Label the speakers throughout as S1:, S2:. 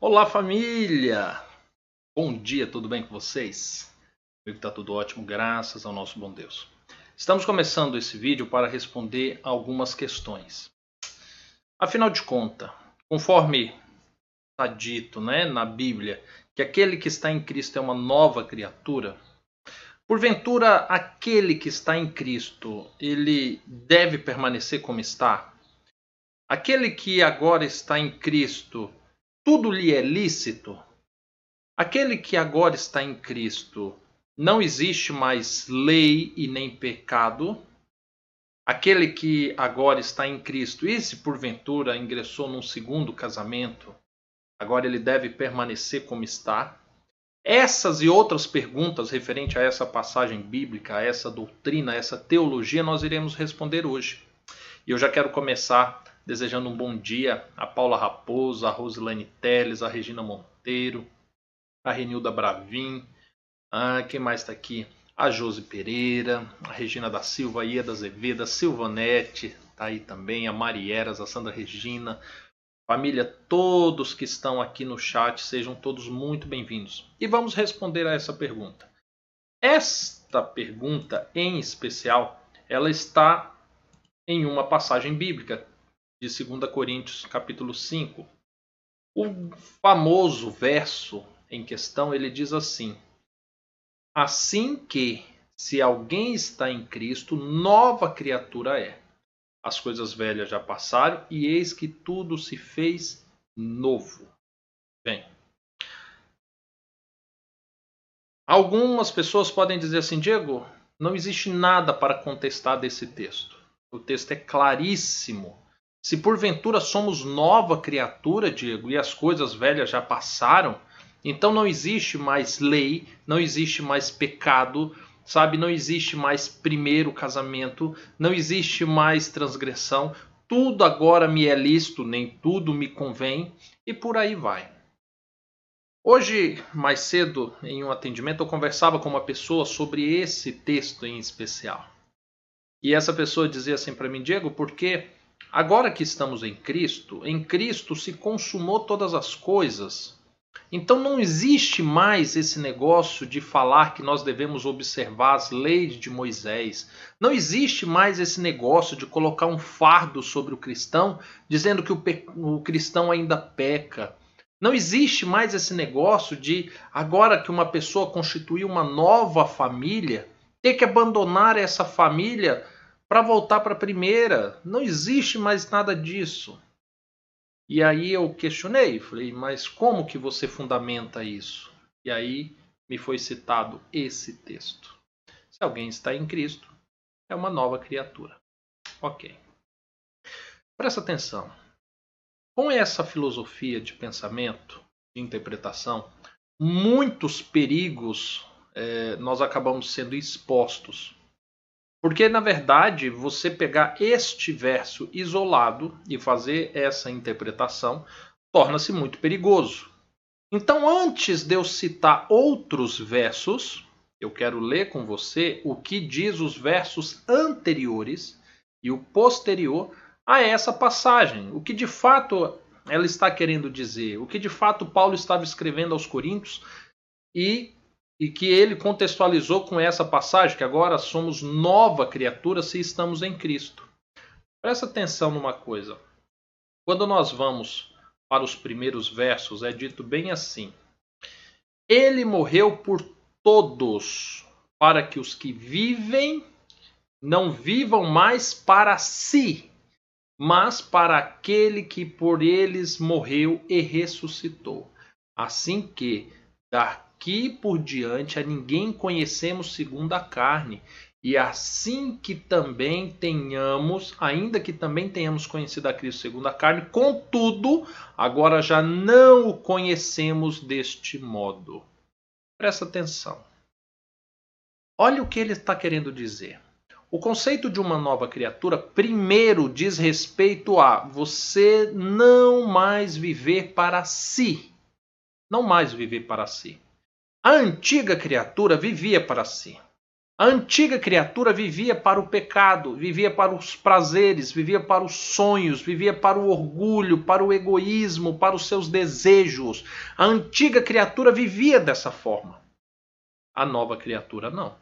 S1: Olá família! Bom dia, tudo bem com vocês? Comigo está tudo ótimo, graças ao nosso bom Deus. Estamos começando esse vídeo para responder algumas questões. Afinal de contas, conforme está dito né, na Bíblia, que aquele que está em Cristo é uma nova criatura, porventura aquele que está em Cristo, ele deve permanecer como está? Aquele que agora está em Cristo, tudo lhe é lícito? Aquele que agora está em Cristo, não existe mais lei e nem pecado? Aquele que agora está em Cristo, e se porventura ingressou num segundo casamento, agora ele deve permanecer como está? Essas e outras perguntas referente a essa passagem bíblica, a essa doutrina, a essa teologia, nós iremos responder hoje. E eu já quero começar desejando um bom dia a Paula Raposo, a Rosilane Teles, a Regina Monteiro, a Renilda Bravin, ah, quem mais está aqui? A Josi Pereira, a Regina da Silva, a Ieda Azevedo, a Silvanete, está aí também, a Marieras, a Sandra Regina, família, todos que estão aqui no chat, sejam todos muito bem-vindos. E vamos responder a essa pergunta. Esta pergunta, em especial, ela está em uma passagem bíblica de 2 Coríntios, capítulo 5. O famoso verso em questão, ele diz assim: Assim que, se alguém está em Cristo, nova criatura é. As coisas velhas já passaram e eis que tudo se fez novo. Bem, algumas pessoas podem dizer assim, Diego, não existe nada para contestar desse texto. O texto é claríssimo se porventura somos nova criatura, Diego, e as coisas velhas já passaram, então não existe mais lei, não existe mais pecado, sabe? Não existe mais primeiro casamento, não existe mais transgressão. Tudo agora me é lícito, nem tudo me convém, e por aí vai. Hoje, mais cedo, em um atendimento, eu conversava com uma pessoa sobre esse texto em especial. E essa pessoa dizia assim para mim, Diego, por que Agora que estamos em Cristo, em Cristo se consumou todas as coisas. Então não existe mais esse negócio de falar que nós devemos observar as leis de Moisés. Não existe mais esse negócio de colocar um fardo sobre o cristão, dizendo que o, o cristão ainda peca. Não existe mais esse negócio de, agora que uma pessoa constituiu uma nova família, ter que abandonar essa família para voltar para a primeira. Não existe mais nada disso. E aí eu questionei, falei, mas como que você fundamenta isso? E aí me foi citado esse texto. Se alguém está em Cristo, é uma nova criatura. Ok. Presta atenção. Com essa filosofia de pensamento, de interpretação, muitos perigos é, nós acabamos sendo expostos porque, na verdade, você pegar este verso isolado e fazer essa interpretação torna-se muito perigoso. Então, antes de eu citar outros versos, eu quero ler com você o que diz os versos anteriores e o posterior a essa passagem. O que de fato ela está querendo dizer, o que de fato Paulo estava escrevendo aos Coríntios e e que ele contextualizou com essa passagem, que agora somos nova criatura se estamos em Cristo. Presta atenção numa coisa. Quando nós vamos para os primeiros versos, é dito bem assim: Ele morreu por todos, para que os que vivem não vivam mais para si, mas para aquele que por eles morreu e ressuscitou. Assim que, da daqui por diante a ninguém conhecemos segundo a carne. E assim que também tenhamos, ainda que também tenhamos conhecido a Cristo segundo a carne, contudo, agora já não o conhecemos deste modo. Presta atenção. Olha o que ele está querendo dizer. O conceito de uma nova criatura, primeiro, diz respeito a você não mais viver para si. Não mais viver para si. A antiga criatura vivia para si. A antiga criatura vivia para o pecado, vivia para os prazeres, vivia para os sonhos, vivia para o orgulho, para o egoísmo, para os seus desejos. A antiga criatura vivia dessa forma. A nova criatura não.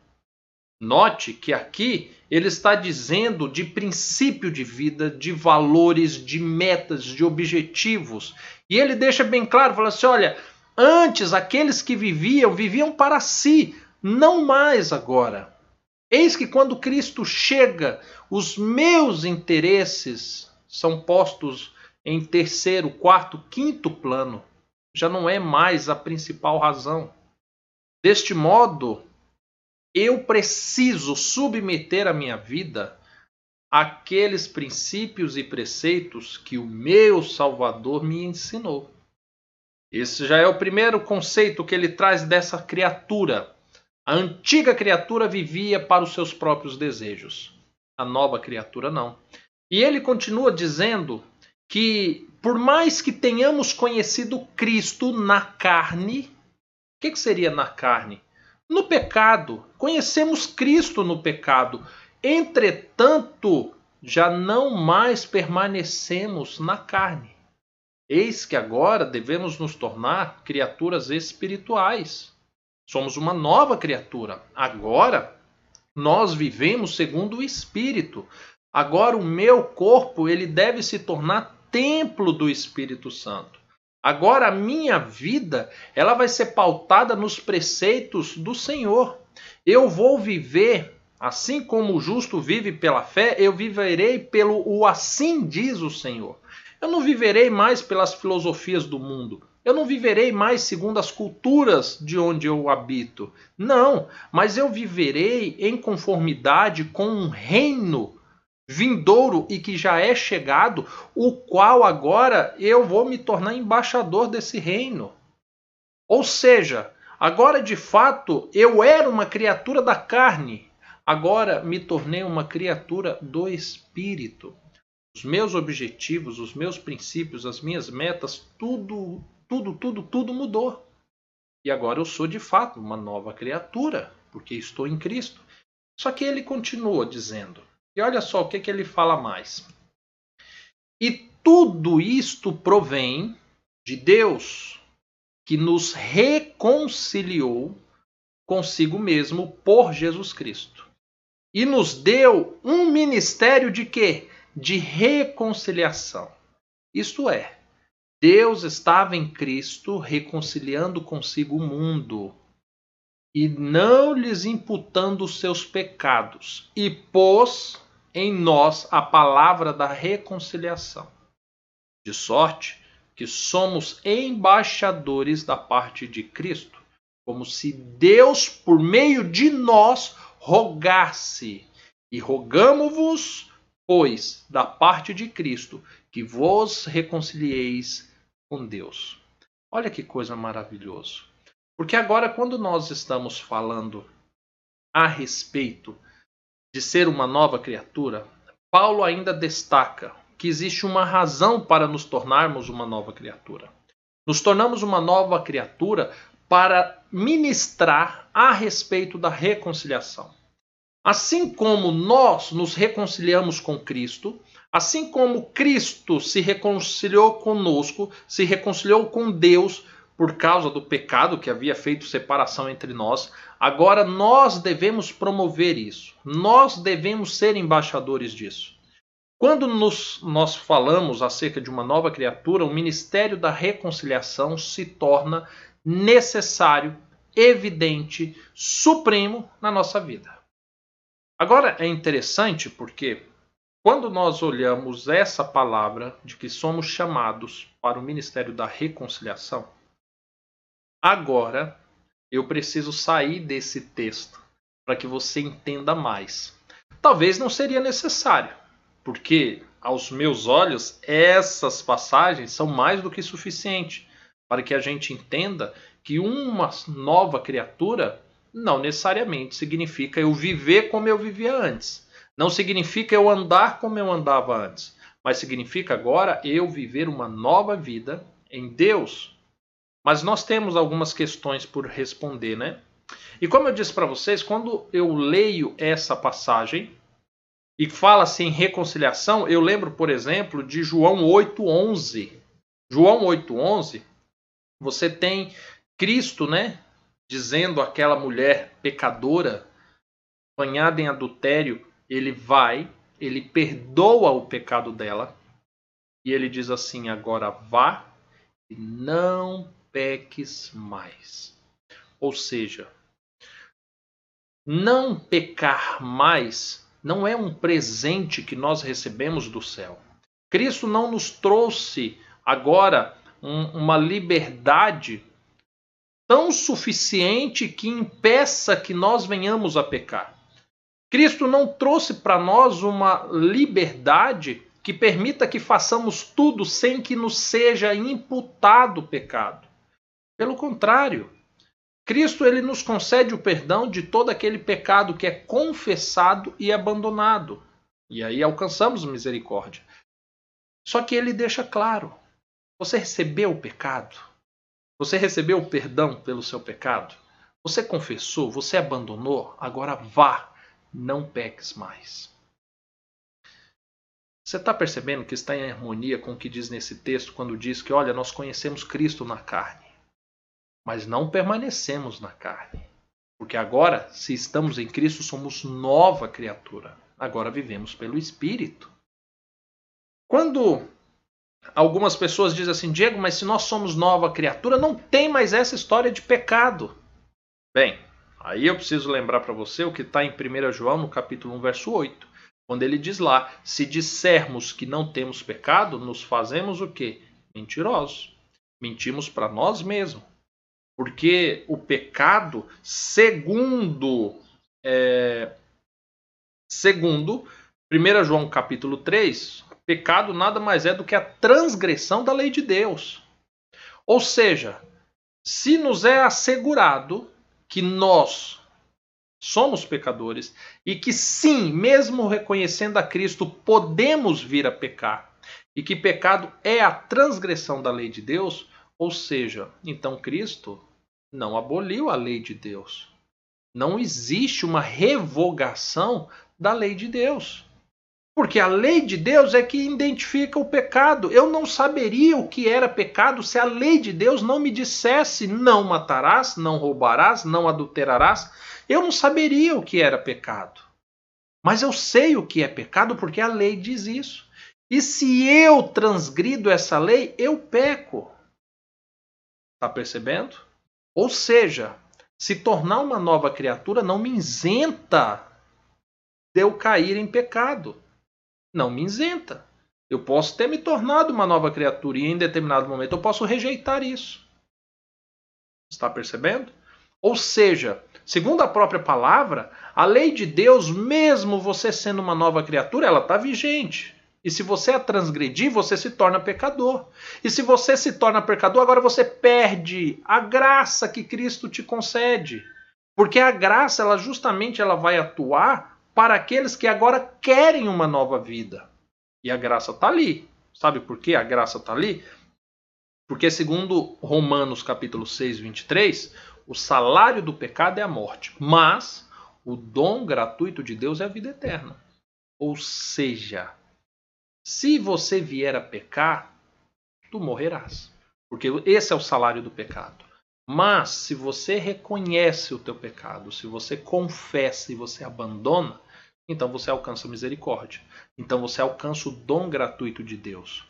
S1: Note que aqui ele está dizendo de princípio de vida, de valores, de metas, de objetivos. E ele deixa bem claro, fala assim: olha, antes aqueles que viviam, viviam para si, não mais agora. Eis que quando Cristo chega, os meus interesses são postos em terceiro, quarto, quinto plano. Já não é mais a principal razão. Deste modo, eu preciso submeter a minha vida àqueles princípios e preceitos que o meu Salvador me ensinou. Esse já é o primeiro conceito que ele traz dessa criatura a antiga criatura vivia para os seus próprios desejos. A nova criatura não. E ele continua dizendo que, por mais que tenhamos conhecido Cristo na carne, o que, que seria na carne? No pecado. Conhecemos Cristo no pecado. Entretanto, já não mais permanecemos na carne. Eis que agora devemos nos tornar criaturas espirituais. Somos uma nova criatura. Agora nós vivemos segundo o Espírito. Agora o meu corpo ele deve se tornar templo do Espírito Santo. Agora a minha vida ela vai ser pautada nos preceitos do Senhor. Eu vou viver assim como o justo vive pela fé, eu viverei pelo o assim diz o Senhor. Eu não viverei mais pelas filosofias do mundo. Eu não viverei mais segundo as culturas de onde eu habito. Não, mas eu viverei em conformidade com um reino vindouro e que já é chegado, o qual agora eu vou me tornar embaixador desse reino. Ou seja, agora de fato eu era uma criatura da carne, agora me tornei uma criatura do espírito. Os meus objetivos, os meus princípios, as minhas metas, tudo tudo, tudo, tudo mudou. E agora eu sou de fato uma nova criatura, porque estou em Cristo. Só que ele continua dizendo, e olha só o que, que ele fala mais. E tudo isto provém de Deus, que nos reconciliou consigo mesmo por Jesus Cristo. E nos deu um ministério de quê? De reconciliação. Isto é, Deus estava em Cristo reconciliando consigo o mundo e não lhes imputando os seus pecados, e pôs em nós a palavra da reconciliação. De sorte que somos embaixadores da parte de Cristo, como se Deus, por meio de nós, rogasse. E rogamo-vos, pois, da parte de Cristo, que vos reconcilieis com Deus. Olha que coisa maravilhosa. Porque agora, quando nós estamos falando a respeito de ser uma nova criatura, Paulo ainda destaca que existe uma razão para nos tornarmos uma nova criatura. Nos tornamos uma nova criatura para ministrar a respeito da reconciliação. Assim como nós nos reconciliamos com Cristo, Assim como Cristo se reconciliou conosco, se reconciliou com Deus por causa do pecado que havia feito separação entre nós, agora nós devemos promover isso. Nós devemos ser embaixadores disso. Quando nos, nós falamos acerca de uma nova criatura, o ministério da reconciliação se torna necessário, evidente, supremo na nossa vida. Agora é interessante porque quando nós olhamos essa palavra de que somos chamados para o ministério da reconciliação, agora eu preciso sair desse texto para que você entenda mais. Talvez não seria necessário, porque aos meus olhos essas passagens são mais do que suficiente para que a gente entenda que uma nova criatura não necessariamente significa eu viver como eu vivia antes não significa eu andar como eu andava antes, mas significa agora eu viver uma nova vida em Deus. Mas nós temos algumas questões por responder, né? E como eu disse para vocês, quando eu leio essa passagem e fala-se em reconciliação, eu lembro, por exemplo, de João 8:11. João 8:11, você tem Cristo, né, dizendo àquela mulher pecadora, banhada em adultério, ele vai, ele perdoa o pecado dela e ele diz assim: agora vá e não peques mais. Ou seja, não pecar mais não é um presente que nós recebemos do céu. Cristo não nos trouxe agora um, uma liberdade tão suficiente que impeça que nós venhamos a pecar. Cristo não trouxe para nós uma liberdade que permita que façamos tudo sem que nos seja imputado pecado. Pelo contrário, Cristo ele nos concede o perdão de todo aquele pecado que é confessado e abandonado. E aí alcançamos misericórdia. Só que ele deixa claro: você recebeu o pecado? Você recebeu o perdão pelo seu pecado? Você confessou? Você abandonou? Agora vá, não peques mais. Você está percebendo que está em harmonia com o que diz nesse texto quando diz que, olha, nós conhecemos Cristo na carne mas não permanecemos na carne. Porque agora, se estamos em Cristo, somos nova criatura. Agora vivemos pelo Espírito. Quando algumas pessoas dizem assim, Diego, mas se nós somos nova criatura, não tem mais essa história de pecado. Bem, aí eu preciso lembrar para você o que está em 1 João, no capítulo 1, verso 8. Quando ele diz lá, se dissermos que não temos pecado, nos fazemos o quê? Mentirosos. Mentimos para nós mesmos. Porque o pecado, segundo, é, segundo 1 João capítulo 3, pecado nada mais é do que a transgressão da lei de Deus. Ou seja, se nos é assegurado que nós somos pecadores e que sim, mesmo reconhecendo a Cristo, podemos vir a pecar, e que pecado é a transgressão da lei de Deus, ou seja, então Cristo não aboliu a lei de Deus. Não existe uma revogação da lei de Deus. Porque a lei de Deus é que identifica o pecado. Eu não saberia o que era pecado se a lei de Deus não me dissesse não matarás, não roubarás, não adulterarás. Eu não saberia o que era pecado. Mas eu sei o que é pecado porque a lei diz isso. E se eu transgrido essa lei, eu peco. Está percebendo? Ou seja, se tornar uma nova criatura não me isenta de eu cair em pecado. Não me isenta. Eu posso ter me tornado uma nova criatura e em determinado momento eu posso rejeitar isso. Está percebendo? Ou seja, segundo a própria palavra, a lei de Deus, mesmo você sendo uma nova criatura, ela está vigente. E se você a transgredir, você se torna pecador. E se você se torna pecador, agora você perde a graça que Cristo te concede. Porque a graça, ela justamente ela vai atuar para aqueles que agora querem uma nova vida. E a graça está ali. Sabe por que a graça está ali? Porque segundo Romanos capítulo 6, 23, o salário do pecado é a morte, mas o dom gratuito de Deus é a vida eterna. Ou seja, se você vier a pecar, tu morrerás. Porque esse é o salário do pecado. Mas se você reconhece o teu pecado, se você confessa e você abandona, então você alcança misericórdia. Então você alcança o dom gratuito de Deus.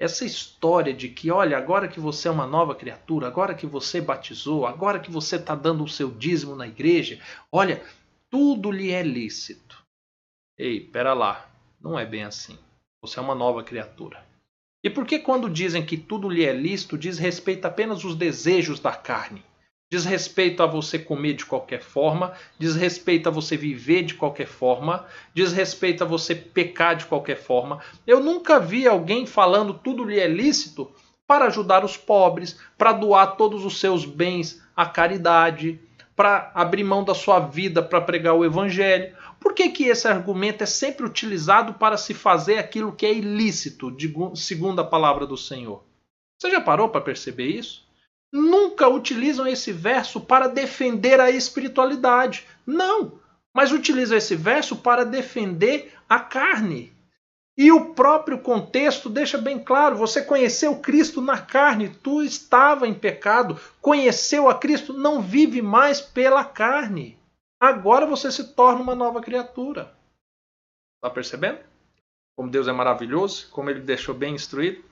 S1: Essa história de que, olha, agora que você é uma nova criatura, agora que você batizou, agora que você está dando o seu dízimo na igreja, olha, tudo lhe é lícito. Ei, pera lá, não é bem assim. Você é uma nova criatura. E por que, quando dizem que tudo lhe é lícito, diz respeito apenas os desejos da carne? Diz respeito a você comer de qualquer forma, diz respeito a você viver de qualquer forma, diz respeito a você pecar de qualquer forma. Eu nunca vi alguém falando tudo lhe é lícito para ajudar os pobres, para doar todos os seus bens à caridade, para abrir mão da sua vida para pregar o evangelho. Por que, que esse argumento é sempre utilizado para se fazer aquilo que é ilícito, segundo a palavra do Senhor? Você já parou para perceber isso? Nunca utilizam esse verso para defender a espiritualidade. Não, mas utilizam esse verso para defender a carne. E o próprio contexto deixa bem claro: você conheceu Cristo na carne, tu estava em pecado, conheceu a Cristo, não vive mais pela carne. Agora você se torna uma nova criatura. Está percebendo? Como Deus é maravilhoso, como ele deixou bem instruído.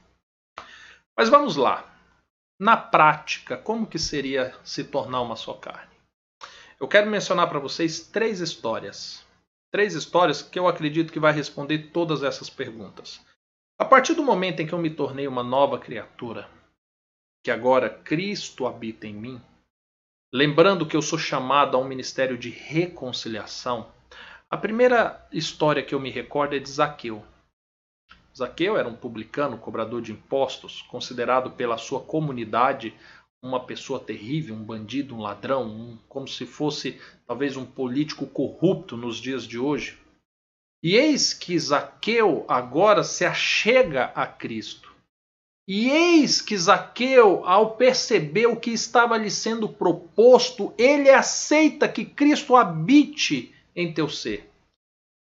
S1: Mas vamos lá. Na prática, como que seria se tornar uma só carne? Eu quero mencionar para vocês três histórias três histórias que eu acredito que vai responder todas essas perguntas. A partir do momento em que eu me tornei uma nova criatura, que agora Cristo habita em mim, lembrando que eu sou chamado a um ministério de reconciliação, a primeira história que eu me recordo é de Zaqueu. Zaqueu era um publicano, cobrador de impostos, considerado pela sua comunidade uma pessoa terrível, um bandido, um ladrão, um, como se fosse talvez um político corrupto nos dias de hoje. E eis que Zaqueu agora se achega a Cristo. E eis que Zaqueu, ao perceber o que estava lhe sendo proposto, ele aceita que Cristo habite em teu ser.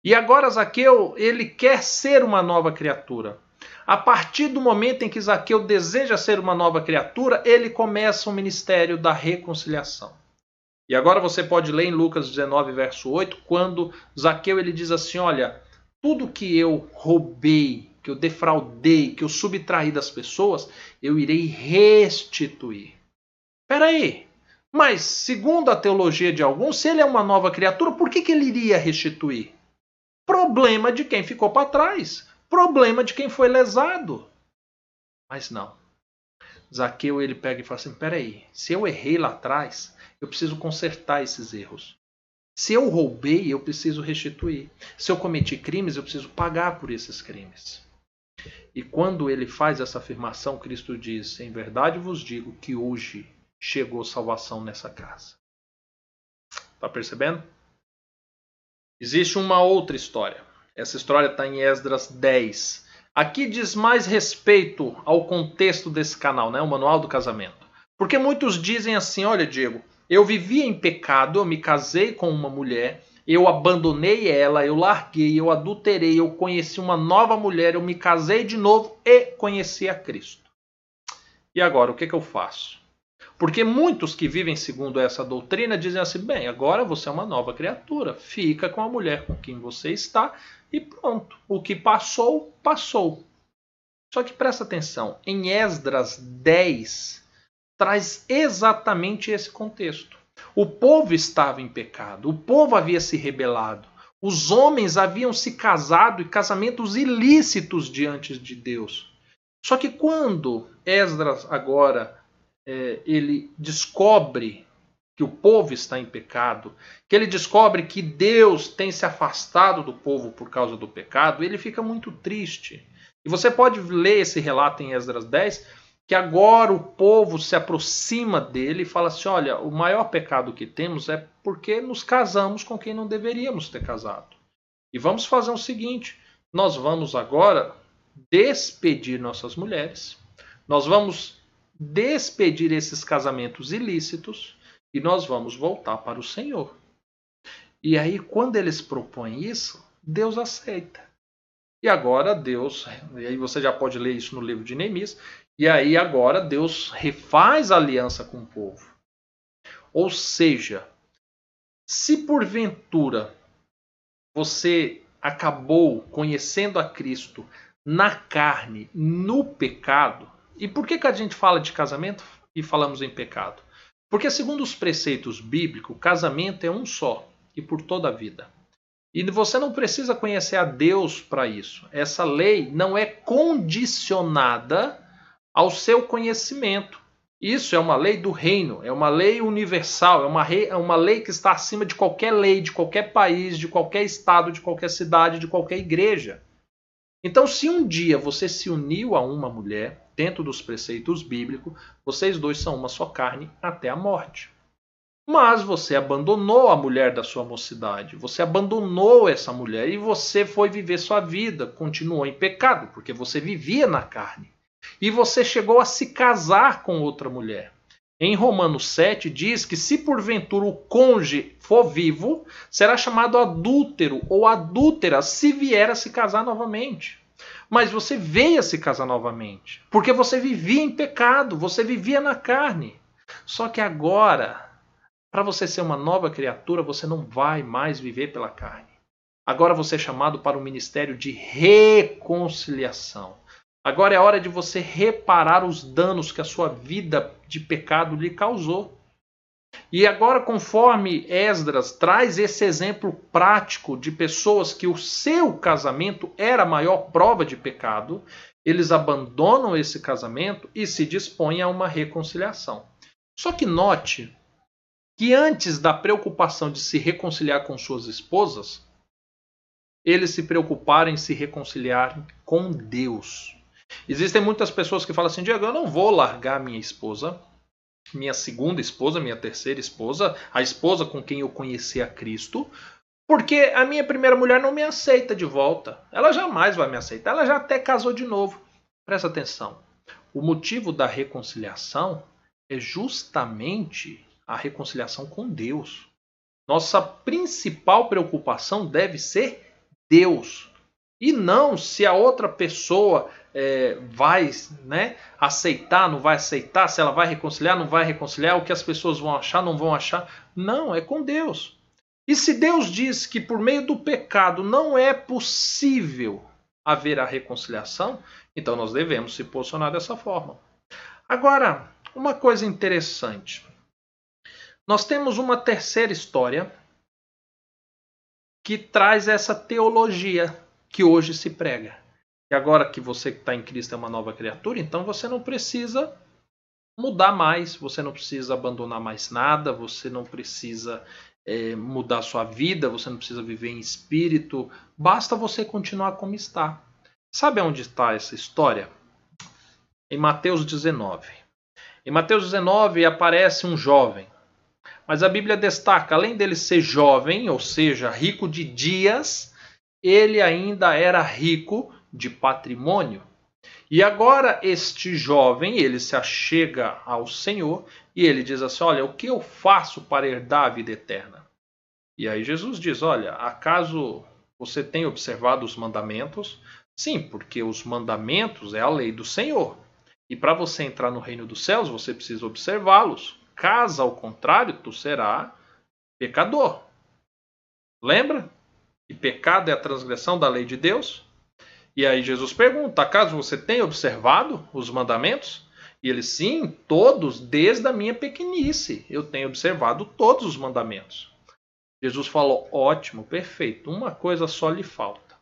S1: E agora Zaqueu, ele quer ser uma nova criatura. A partir do momento em que Zaqueu deseja ser uma nova criatura, ele começa o ministério da reconciliação. E agora você pode ler em Lucas 19, verso 8, quando Zaqueu ele diz assim: Olha, tudo que eu roubei, que eu defraudei, que eu subtraí das pessoas, eu irei restituir. Peraí, mas segundo a teologia de alguns, se ele é uma nova criatura, por que, que ele iria restituir? Problema de quem ficou para trás problema de quem foi lesado. Mas não. Zaqueu ele pega e fala assim: peraí, se eu errei lá atrás, eu preciso consertar esses erros. Se eu roubei, eu preciso restituir. Se eu cometi crimes, eu preciso pagar por esses crimes. E quando ele faz essa afirmação, Cristo diz: Em verdade vos digo que hoje chegou salvação nessa casa. Está percebendo? Existe uma outra história. Essa história está em Esdras 10. Aqui diz mais respeito ao contexto desse canal, né? o manual do casamento. Porque muitos dizem assim: olha, Diego, eu vivia em pecado, eu me casei com uma mulher, eu abandonei ela, eu larguei, eu adulterei, eu conheci uma nova mulher, eu me casei de novo e conheci a Cristo. E agora, o que, que eu faço? Porque muitos que vivem segundo essa doutrina dizem assim: bem, agora você é uma nova criatura, fica com a mulher com quem você está e pronto. O que passou, passou. Só que presta atenção: em Esdras 10 traz exatamente esse contexto. O povo estava em pecado, o povo havia se rebelado, os homens haviam se casado e casamentos ilícitos diante de Deus. Só que quando Esdras agora é, ele descobre que o povo está em pecado, que ele descobre que Deus tem se afastado do povo por causa do pecado, ele fica muito triste. E você pode ler esse relato em Esdras 10, que agora o povo se aproxima dele e fala assim: olha, o maior pecado que temos é porque nos casamos com quem não deveríamos ter casado. E vamos fazer o seguinte: nós vamos agora despedir nossas mulheres, nós vamos despedir esses casamentos ilícitos e nós vamos voltar para o Senhor. E aí, quando eles propõem isso, Deus aceita. E agora Deus, e aí você já pode ler isso no livro de Neemias, e aí agora Deus refaz a aliança com o povo. Ou seja, se porventura você acabou conhecendo a Cristo na carne, no pecado, e por que, que a gente fala de casamento e falamos em pecado? Porque, segundo os preceitos bíblicos, casamento é um só e por toda a vida. E você não precisa conhecer a Deus para isso. Essa lei não é condicionada ao seu conhecimento. Isso é uma lei do reino, é uma lei universal, é uma, rei, é uma lei que está acima de qualquer lei, de qualquer país, de qualquer estado, de qualquer cidade, de qualquer igreja. Então, se um dia você se uniu a uma mulher, dentro dos preceitos bíblicos, vocês dois são uma só carne até a morte. Mas você abandonou a mulher da sua mocidade, você abandonou essa mulher e você foi viver sua vida, continuou em pecado, porque você vivia na carne. E você chegou a se casar com outra mulher. em Romanos 7 diz que se porventura o cônjuge for vivo, será chamado adúltero ou adúltera se vier a se casar novamente. Mas você veio a se casar novamente, porque você vivia em pecado, você vivia na carne. Só que agora, para você ser uma nova criatura, você não vai mais viver pela carne. Agora você é chamado para o ministério de reconciliação. Agora é hora de você reparar os danos que a sua vida de pecado lhe causou. E agora, conforme Esdras traz esse exemplo prático de pessoas que o seu casamento era a maior prova de pecado, eles abandonam esse casamento e se dispõem a uma reconciliação. Só que note que antes da preocupação de se reconciliar com suas esposas, eles se preocuparam em se reconciliar com Deus. Existem muitas pessoas que falam assim: Diego, eu não vou largar minha esposa, minha segunda esposa, minha terceira esposa, a esposa com quem eu conheci a Cristo, porque a minha primeira mulher não me aceita de volta. Ela jamais vai me aceitar. Ela já até casou de novo. Presta atenção. O motivo da reconciliação é justamente a reconciliação com Deus. Nossa principal preocupação deve ser Deus. E não se a outra pessoa é, vai né, aceitar, não vai aceitar, se ela vai reconciliar, não vai reconciliar, o que as pessoas vão achar, não vão achar. Não, é com Deus. E se Deus diz que por meio do pecado não é possível haver a reconciliação, então nós devemos se posicionar dessa forma. Agora, uma coisa interessante. Nós temos uma terceira história que traz essa teologia que hoje se prega. E agora que você que está em Cristo é uma nova criatura, então você não precisa mudar mais, você não precisa abandonar mais nada, você não precisa é, mudar sua vida, você não precisa viver em espírito, basta você continuar como está. Sabe onde está essa história? Em Mateus 19. Em Mateus 19 aparece um jovem, mas a Bíblia destaca, além dele ser jovem, ou seja, rico de dias, ele ainda era rico de patrimônio. E agora este jovem, ele se achega ao Senhor e ele diz assim: "Olha, o que eu faço para herdar a vida eterna?" E aí Jesus diz: "Olha, acaso você tem observado os mandamentos?" Sim, porque os mandamentos é a lei do Senhor. E para você entrar no reino dos céus, você precisa observá-los. Caso ao contrário, tu será pecador. Lembra? E pecado é a transgressão da lei de Deus. E aí Jesus pergunta: acaso você tem observado os mandamentos? E ele, sim, todos, desde a minha pequenice, eu tenho observado todos os mandamentos. Jesus falou: ótimo, perfeito, uma coisa só lhe falta.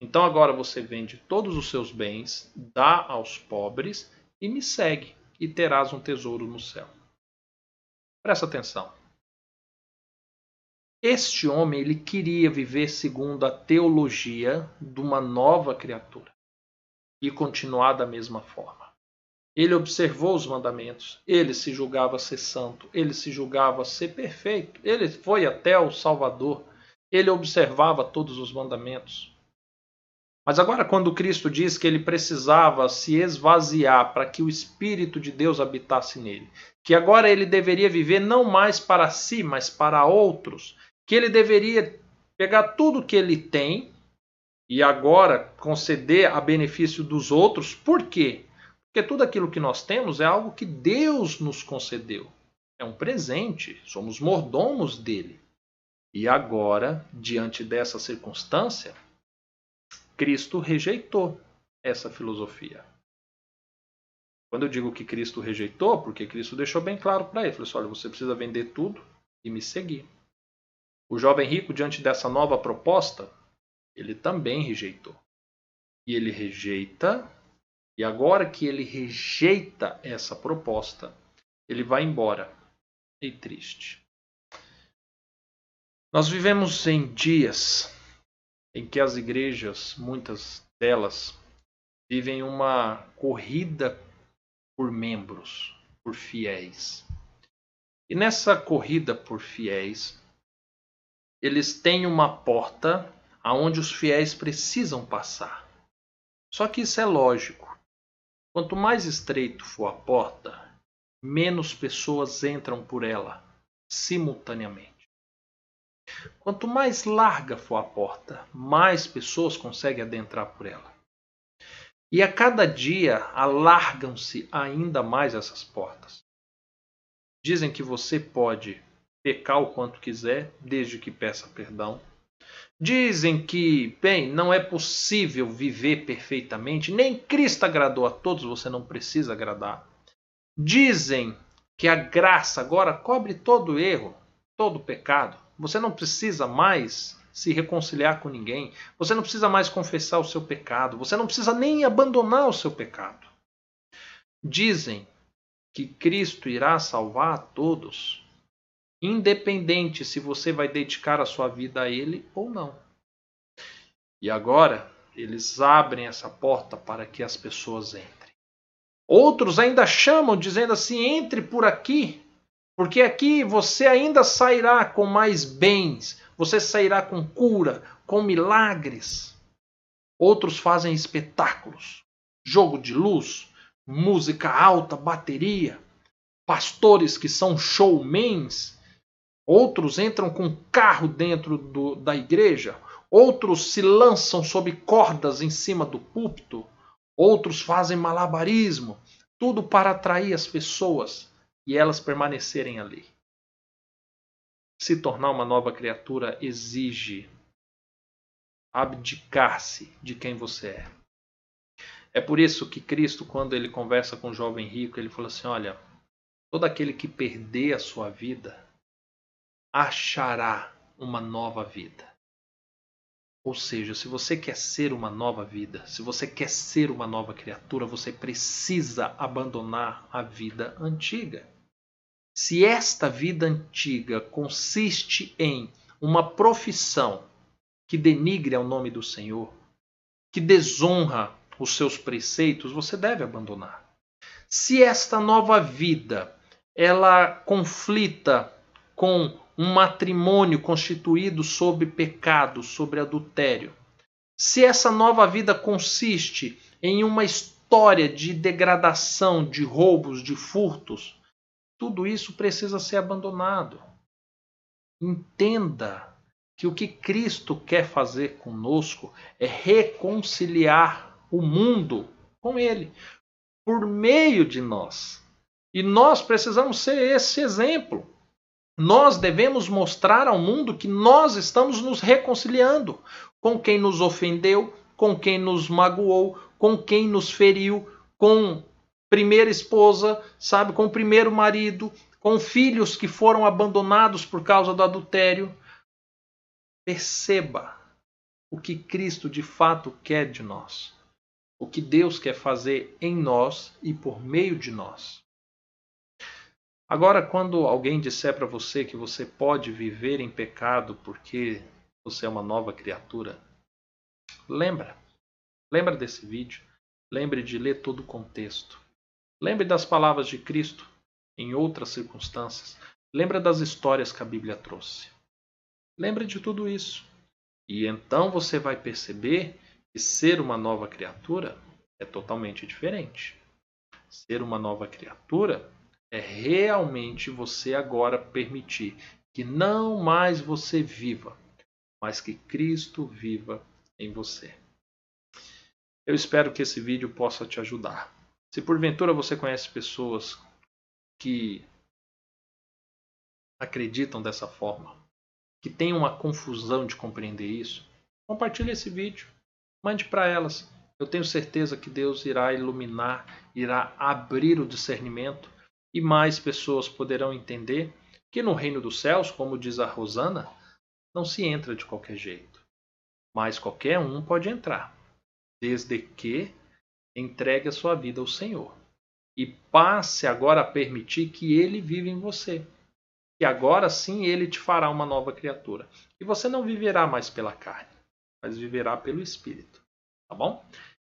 S1: Então agora você vende todos os seus bens, dá aos pobres e me segue, e terás um tesouro no céu. Presta atenção. Este homem ele queria viver segundo a teologia de uma nova criatura e continuar da mesma forma. Ele observou os mandamentos, ele se julgava ser santo, ele se julgava ser perfeito, ele foi até o Salvador, ele observava todos os mandamentos. Mas agora, quando Cristo diz que ele precisava se esvaziar para que o Espírito de Deus habitasse nele, que agora ele deveria viver não mais para si, mas para outros, que ele deveria pegar tudo que ele tem e agora conceder a benefício dos outros. Por quê? Porque tudo aquilo que nós temos é algo que Deus nos concedeu. É um presente, somos mordomos dele. E agora, diante dessa circunstância, Cristo rejeitou essa filosofia. Quando eu digo que Cristo rejeitou, porque Cristo deixou bem claro para ele, falou assim, olha, você precisa vender tudo e me seguir. O jovem rico, diante dessa nova proposta, ele também rejeitou. E ele rejeita, e agora que ele rejeita essa proposta, ele vai embora e triste. Nós vivemos em dias em que as igrejas, muitas delas, vivem uma corrida por membros, por fiéis. E nessa corrida por fiéis, eles têm uma porta aonde os fiéis precisam passar. Só que isso é lógico. Quanto mais estreito for a porta, menos pessoas entram por ela simultaneamente. Quanto mais larga for a porta, mais pessoas conseguem adentrar por ela. E a cada dia alargam-se ainda mais essas portas. Dizem que você pode pecar o quanto quiser, desde que peça perdão. Dizem que, bem, não é possível viver perfeitamente, nem Cristo agradou a todos, você não precisa agradar. Dizem que a graça agora cobre todo erro, todo pecado. Você não precisa mais se reconciliar com ninguém. Você não precisa mais confessar o seu pecado. Você não precisa nem abandonar o seu pecado. Dizem que Cristo irá salvar a todos, independente se você vai dedicar a sua vida a Ele ou não. E agora eles abrem essa porta para que as pessoas entrem. Outros ainda chamam, dizendo assim: entre por aqui, porque aqui você ainda sairá com mais bens, você sairá com cura, com milagres. Outros fazem espetáculos, jogo de luz, música alta, bateria, pastores que são showmans. Outros entram com carro dentro do, da igreja, outros se lançam sob cordas em cima do púlpito. Outros fazem malabarismo, tudo para atrair as pessoas e elas permanecerem ali. Se tornar uma nova criatura exige abdicar-se de quem você é. É por isso que Cristo, quando ele conversa com o jovem rico, ele falou assim: Olha, todo aquele que perder a sua vida achará uma nova vida. Ou seja, se você quer ser uma nova vida, se você quer ser uma nova criatura, você precisa abandonar a vida antiga. Se esta vida antiga consiste em uma profissão que denigre ao nome do Senhor, que desonra os seus preceitos, você deve abandonar. Se esta nova vida ela conflita com um matrimônio constituído sob pecado, sobre adultério. Se essa nova vida consiste em uma história de degradação, de roubos, de furtos, tudo isso precisa ser abandonado. Entenda que o que Cristo quer fazer conosco é reconciliar o mundo com Ele, por meio de nós. E nós precisamos ser esse exemplo. Nós devemos mostrar ao mundo que nós estamos nos reconciliando com quem nos ofendeu, com quem nos magoou, com quem nos feriu, com primeira esposa, sabe, com o primeiro marido, com filhos que foram abandonados por causa do adultério. Perceba o que Cristo de fato quer de nós, o que Deus quer fazer em nós e por meio de nós. Agora, quando alguém disser para você que você pode viver em pecado porque você é uma nova criatura, lembra. Lembra desse vídeo. Lembre de ler todo o contexto. Lembre das palavras de Cristo em outras circunstâncias. Lembre das histórias que a Bíblia trouxe. Lembre de tudo isso. E então você vai perceber que ser uma nova criatura é totalmente diferente. Ser uma nova criatura é realmente você agora permitir que não mais você viva, mas que Cristo viva em você. Eu espero que esse vídeo possa te ajudar. Se porventura você conhece pessoas que acreditam dessa forma, que têm uma confusão de compreender isso, compartilhe esse vídeo, mande para elas. Eu tenho certeza que Deus irá iluminar, irá abrir o discernimento e mais pessoas poderão entender que no reino dos céus, como diz a Rosana, não se entra de qualquer jeito. Mas qualquer um pode entrar, desde que entregue a sua vida ao Senhor e passe agora a permitir que Ele viva em você. E agora sim Ele te fará uma nova criatura. E você não viverá mais pela carne, mas viverá pelo Espírito. Tá bom?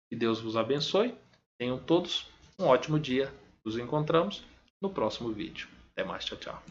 S1: Que Deus vos abençoe. Tenham todos um ótimo dia. Nos encontramos no próximo vídeo. Até mais, tchau, tchau.